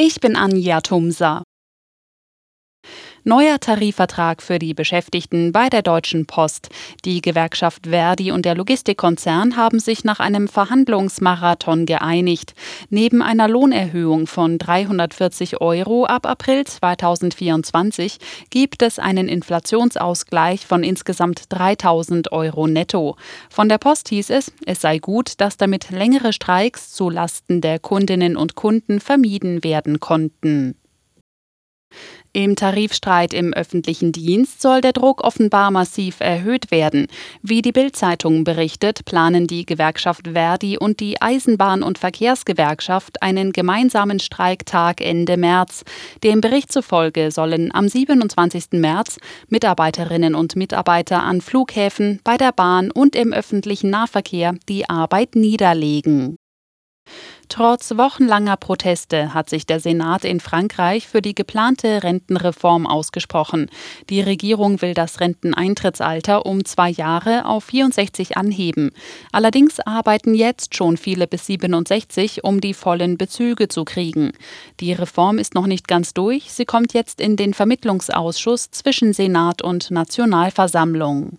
Ich bin Anja Tumsa. Neuer Tarifvertrag für die Beschäftigten bei der Deutschen Post. Die Gewerkschaft Verdi und der Logistikkonzern haben sich nach einem Verhandlungsmarathon geeinigt. Neben einer Lohnerhöhung von 340 Euro ab April 2024 gibt es einen Inflationsausgleich von insgesamt 3000 Euro netto. Von der Post hieß es, es sei gut, dass damit längere Streiks zu Lasten der Kundinnen und Kunden vermieden werden konnten. Im Tarifstreit im öffentlichen Dienst soll der Druck offenbar massiv erhöht werden. Wie die Bild-Zeitung berichtet, planen die Gewerkschaft Verdi und die Eisenbahn- und Verkehrsgewerkschaft einen gemeinsamen Streiktag Ende März. Dem Bericht zufolge sollen am 27. März Mitarbeiterinnen und Mitarbeiter an Flughäfen, bei der Bahn und im öffentlichen Nahverkehr die Arbeit niederlegen. Trotz wochenlanger Proteste hat sich der Senat in Frankreich für die geplante Rentenreform ausgesprochen. Die Regierung will das Renteneintrittsalter um zwei Jahre auf 64 anheben. Allerdings arbeiten jetzt schon viele bis 67, um die vollen Bezüge zu kriegen. Die Reform ist noch nicht ganz durch. Sie kommt jetzt in den Vermittlungsausschuss zwischen Senat und Nationalversammlung.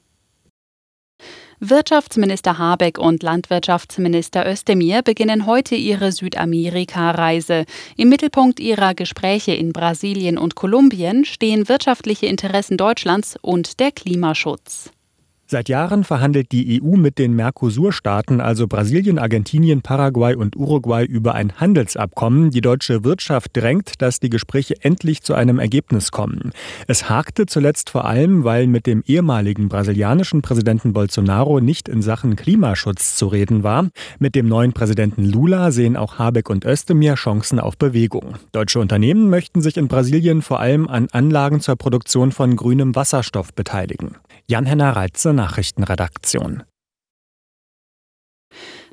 Wirtschaftsminister Habeck und Landwirtschaftsminister Özdemir beginnen heute ihre Südamerika-Reise. Im Mittelpunkt ihrer Gespräche in Brasilien und Kolumbien stehen wirtschaftliche Interessen Deutschlands und der Klimaschutz. Seit Jahren verhandelt die EU mit den Mercosur-Staaten, also Brasilien, Argentinien, Paraguay und Uruguay, über ein Handelsabkommen. Die deutsche Wirtschaft drängt, dass die Gespräche endlich zu einem Ergebnis kommen. Es hakte zuletzt vor allem, weil mit dem ehemaligen brasilianischen Präsidenten Bolsonaro nicht in Sachen Klimaschutz zu reden war. Mit dem neuen Präsidenten Lula sehen auch Habeck und Özdemir Chancen auf Bewegung. Deutsche Unternehmen möchten sich in Brasilien vor allem an Anlagen zur Produktion von grünem Wasserstoff beteiligen. Jan-Henner Reitze, Nachrichtenredaktion.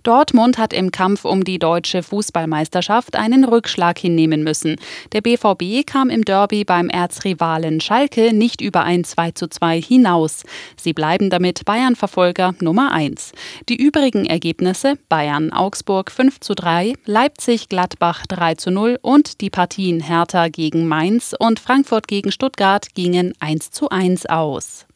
Dortmund hat im Kampf um die deutsche Fußballmeisterschaft einen Rückschlag hinnehmen müssen. Der BVB kam im Derby beim Erzrivalen Schalke nicht über ein 2:2 hinaus. Sie bleiben damit Bayern-Verfolger Nummer 1. Die übrigen Ergebnisse Bayern Augsburg 5:3, Leipzig Gladbach 3:0 und die Partien Hertha gegen Mainz und Frankfurt gegen Stuttgart gingen 1:1 aus.